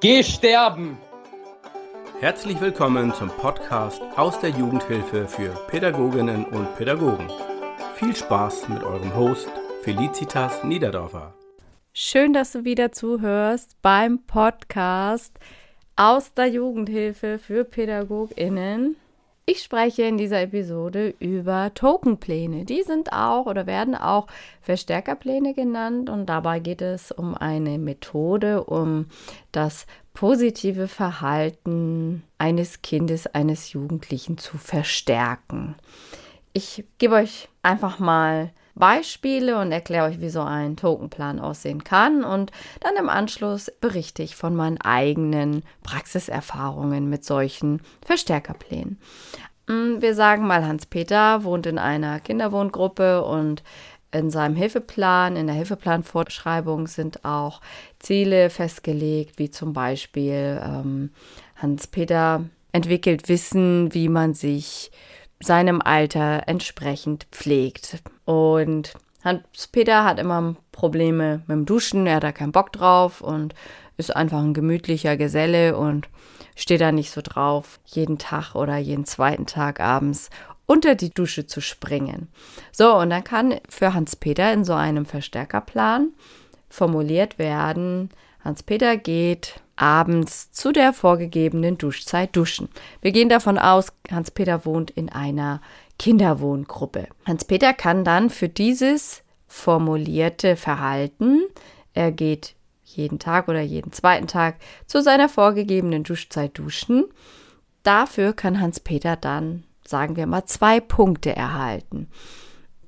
Geh sterben! Herzlich willkommen zum Podcast aus der Jugendhilfe für Pädagoginnen und Pädagogen. Viel Spaß mit eurem Host Felicitas Niederdorfer. Schön, dass du wieder zuhörst beim Podcast aus der Jugendhilfe für PädagogInnen. Ich spreche in dieser Episode über Tokenpläne. Die sind auch oder werden auch Verstärkerpläne genannt und dabei geht es um eine Methode, um das positive Verhalten eines Kindes, eines Jugendlichen zu verstärken. Ich gebe euch einfach mal Beispiele und erkläre euch, wie so ein Tokenplan aussehen kann. Und dann im Anschluss berichte ich von meinen eigenen Praxiserfahrungen mit solchen Verstärkerplänen. Mm, wir sagen mal, Hans-Peter wohnt in einer Kinderwohngruppe und in seinem Hilfeplan, in der Hilfeplanvorschreibung sind auch Ziele festgelegt, wie zum Beispiel ähm, Hans-Peter entwickelt Wissen, wie man sich seinem Alter entsprechend pflegt. Und Hans-Peter hat immer Probleme mit dem Duschen, er hat da keinen Bock drauf und ist einfach ein gemütlicher Geselle und steht da nicht so drauf, jeden Tag oder jeden zweiten Tag abends unter die Dusche zu springen. So, und dann kann für Hans-Peter in so einem Verstärkerplan formuliert werden, Hans-Peter geht abends zu der vorgegebenen Duschzeit duschen. Wir gehen davon aus, Hans-Peter wohnt in einer Kinderwohngruppe. Hans-Peter kann dann für dieses formulierte Verhalten, er geht jeden Tag oder jeden zweiten Tag zu seiner vorgegebenen Duschzeit duschen. Dafür kann Hans-Peter dann, sagen wir mal, zwei Punkte erhalten.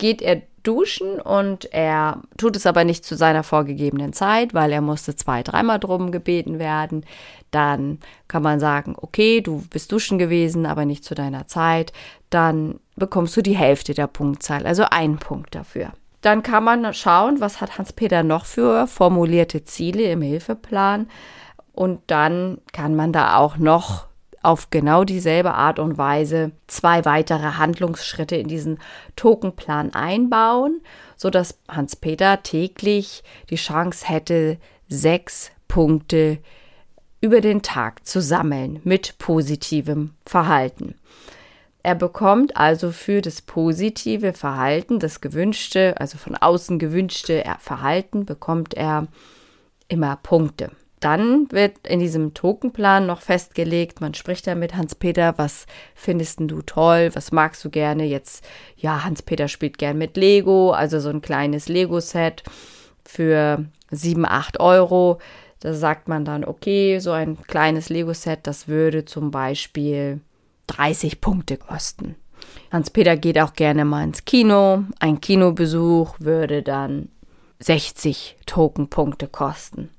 Geht er duschen und er tut es aber nicht zu seiner vorgegebenen Zeit, weil er musste zwei, dreimal drum gebeten werden. Dann kann man sagen, okay, du bist duschen gewesen, aber nicht zu deiner Zeit. Dann bekommst du die Hälfte der Punktzahl, also einen Punkt dafür. Dann kann man schauen, was hat Hans-Peter noch für formulierte Ziele im Hilfeplan. Und dann kann man da auch noch auf genau dieselbe Art und Weise zwei weitere Handlungsschritte in diesen Tokenplan einbauen, sodass Hans-Peter täglich die Chance hätte, sechs Punkte über den Tag zu sammeln mit positivem Verhalten. Er bekommt also für das positive Verhalten, das gewünschte, also von außen gewünschte Verhalten, bekommt er immer Punkte. Dann wird in diesem Tokenplan noch festgelegt, man spricht da mit Hans-Peter, was findest du toll, was magst du gerne? Jetzt, ja, Hans-Peter spielt gern mit Lego, also so ein kleines Lego-Set für 7, 8 Euro. Da sagt man dann, okay, so ein kleines Lego-Set, das würde zum Beispiel 30 Punkte kosten. Hans-Peter geht auch gerne mal ins Kino. Ein Kinobesuch würde dann 60 Tokenpunkte kosten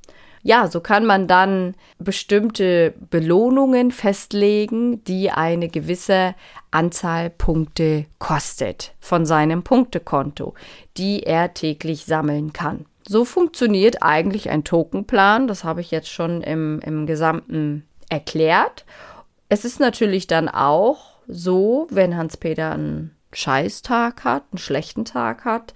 ja, so kann man dann bestimmte Belohnungen festlegen, die eine gewisse Anzahl Punkte kostet von seinem Punktekonto, die er täglich sammeln kann. So funktioniert eigentlich ein Tokenplan. Das habe ich jetzt schon im, im Gesamten erklärt. Es ist natürlich dann auch so, wenn Hans-Peter einen Scheißtag hat, einen schlechten Tag hat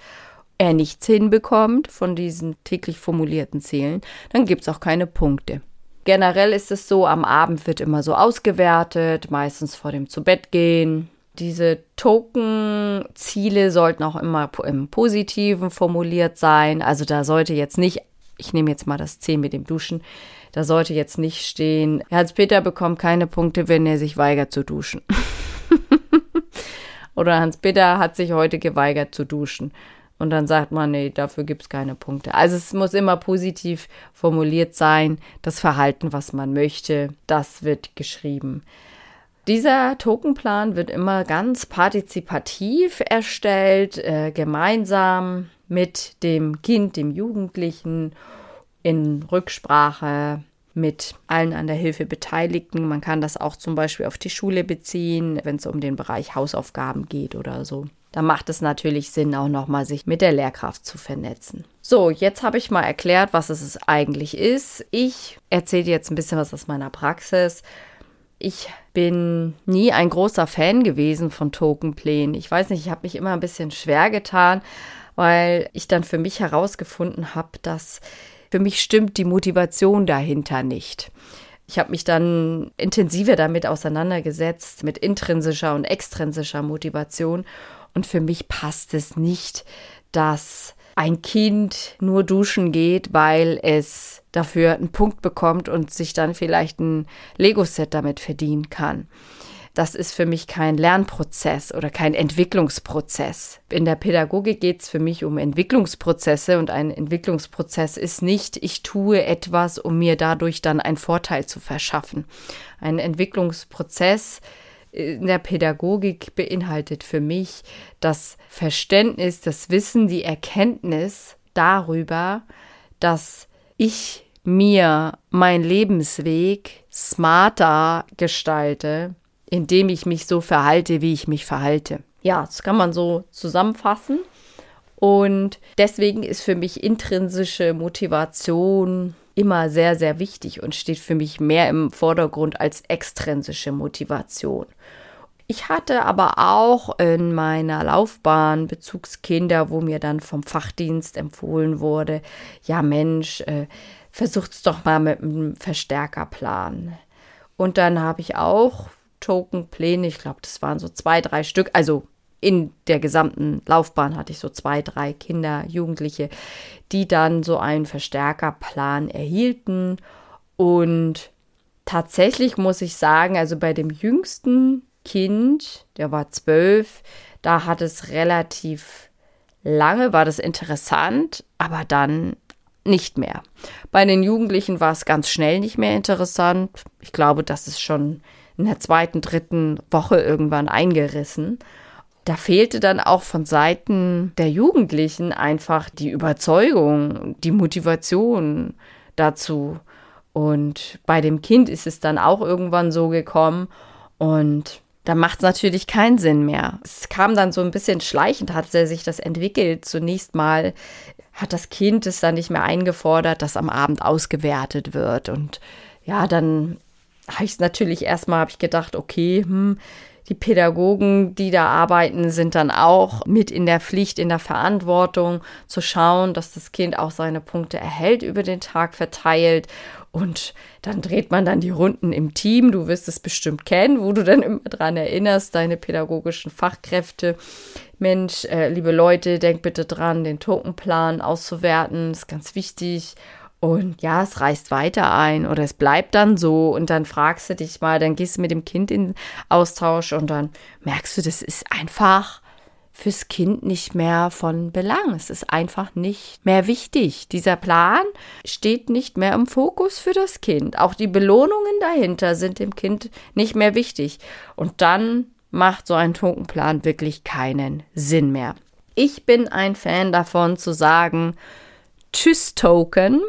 er nichts hinbekommt von diesen täglich formulierten Zielen, dann gibt es auch keine Punkte. Generell ist es so, am Abend wird immer so ausgewertet, meistens vor dem Zubettgehen. Diese Token-Ziele sollten auch immer im Positiven formuliert sein. Also da sollte jetzt nicht, ich nehme jetzt mal das C mit dem Duschen, da sollte jetzt nicht stehen, Hans-Peter bekommt keine Punkte, wenn er sich weigert zu duschen. Oder Hans-Peter hat sich heute geweigert zu duschen. Und dann sagt man, nee, dafür gibt es keine Punkte. Also es muss immer positiv formuliert sein. Das Verhalten, was man möchte, das wird geschrieben. Dieser Tokenplan wird immer ganz partizipativ erstellt, äh, gemeinsam mit dem Kind, dem Jugendlichen, in Rücksprache mit allen an der Hilfe Beteiligten. Man kann das auch zum Beispiel auf die Schule beziehen, wenn es um den Bereich Hausaufgaben geht oder so da macht es natürlich Sinn, auch nochmal sich mit der Lehrkraft zu vernetzen. So, jetzt habe ich mal erklärt, was es eigentlich ist. Ich erzähle jetzt ein bisschen was aus meiner Praxis. Ich bin nie ein großer Fan gewesen von Tokenplänen. Ich weiß nicht, ich habe mich immer ein bisschen schwer getan, weil ich dann für mich herausgefunden habe, dass Für mich stimmt die Motivation dahinter nicht. Ich habe mich dann intensiver damit auseinandergesetzt, mit intrinsischer und extrinsischer Motivation. Und für mich passt es nicht, dass ein Kind nur duschen geht, weil es dafür einen Punkt bekommt und sich dann vielleicht ein Lego-Set damit verdienen kann das ist für mich kein Lernprozess oder kein Entwicklungsprozess. In der Pädagogik geht es für mich um Entwicklungsprozesse und ein Entwicklungsprozess ist nicht, ich tue etwas, um mir dadurch dann einen Vorteil zu verschaffen. Ein Entwicklungsprozess in der Pädagogik beinhaltet für mich das Verständnis, das Wissen, die Erkenntnis darüber, dass ich mir meinen Lebensweg smarter gestalte, indem ich mich so verhalte, wie ich mich verhalte. Ja, das kann man so zusammenfassen. Und deswegen ist für mich intrinsische Motivation immer sehr, sehr wichtig und steht für mich mehr im Vordergrund als extrinsische Motivation. Ich hatte aber auch in meiner Laufbahn Bezugskinder, wo mir dann vom Fachdienst empfohlen wurde, ja Mensch, äh, versucht's doch mal mit einem Verstärkerplan. Und dann habe ich auch Tokenpläne. Ich glaube, das waren so zwei, drei Stück. Also in der gesamten Laufbahn hatte ich so zwei, drei Kinder, Jugendliche, die dann so einen Verstärkerplan erhielten. Und tatsächlich muss ich sagen, also bei dem jüngsten Kind, der war zwölf, da hat es relativ lange, war das interessant, aber dann nicht mehr. Bei den Jugendlichen war es ganz schnell nicht mehr interessant. Ich glaube, das ist schon in der zweiten, dritten Woche irgendwann eingerissen. Da fehlte dann auch von Seiten der Jugendlichen einfach die Überzeugung, die Motivation dazu. Und bei dem Kind ist es dann auch irgendwann so gekommen und da macht es natürlich keinen Sinn mehr. Es kam dann so ein bisschen schleichend, hat sich das entwickelt. Zunächst mal hat das Kind es dann nicht mehr eingefordert, dass am Abend ausgewertet wird. Und ja, dann habe ich es natürlich erstmal habe ich gedacht, okay, hm, die Pädagogen, die da arbeiten, sind dann auch mit in der Pflicht, in der Verantwortung zu schauen, dass das Kind auch seine Punkte erhält über den Tag verteilt. Und dann dreht man dann die Runden im Team. Du wirst es bestimmt kennen, wo du dann immer dran erinnerst, deine pädagogischen Fachkräfte. Mensch, äh, liebe Leute, denkt bitte dran, den Tokenplan auszuwerten. Ist ganz wichtig. Und ja, es reißt weiter ein oder es bleibt dann so und dann fragst du dich mal, dann gehst du mit dem Kind in Austausch und dann merkst du, das ist einfach fürs Kind nicht mehr von Belang. Es ist einfach nicht mehr wichtig. Dieser Plan steht nicht mehr im Fokus für das Kind. Auch die Belohnungen dahinter sind dem Kind nicht mehr wichtig. Und dann macht so ein Tokenplan wirklich keinen Sinn mehr. Ich bin ein Fan davon zu sagen, Tschüss Token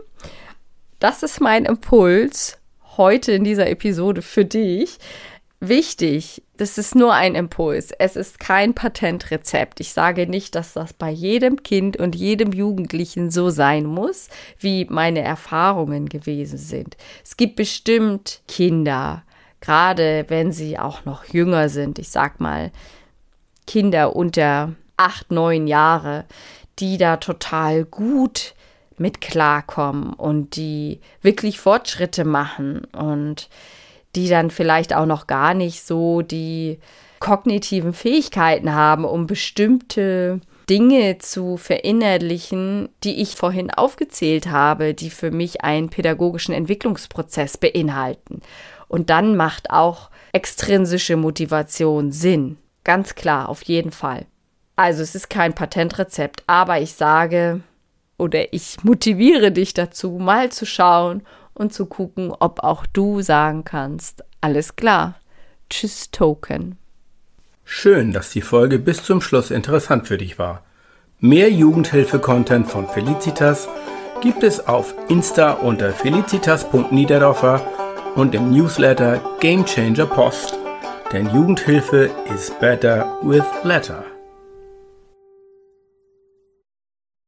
das ist mein Impuls heute in dieser Episode für dich. Wichtig, das ist nur ein Impuls. Es ist kein Patentrezept. Ich sage nicht, dass das bei jedem Kind und jedem Jugendlichen so sein muss, wie meine Erfahrungen gewesen sind. Es gibt bestimmt Kinder, gerade wenn sie auch noch jünger sind, ich sag mal Kinder unter acht, neun Jahre, die da total gut mit klarkommen und die wirklich Fortschritte machen und die dann vielleicht auch noch gar nicht so die kognitiven Fähigkeiten haben, um bestimmte Dinge zu verinnerlichen, die ich vorhin aufgezählt habe, die für mich einen pädagogischen Entwicklungsprozess beinhalten. Und dann macht auch extrinsische Motivation Sinn. Ganz klar, auf jeden Fall. Also es ist kein Patentrezept, aber ich sage, oder ich motiviere dich dazu, mal zu schauen und zu gucken, ob auch du sagen kannst, alles klar. Tschüss, Token. Schön, dass die Folge bis zum Schluss interessant für dich war. Mehr Jugendhilfe-Content von Felicitas gibt es auf Insta unter felicitas.niederdorfer und im Newsletter Game Changer Post. Denn Jugendhilfe is better with letter.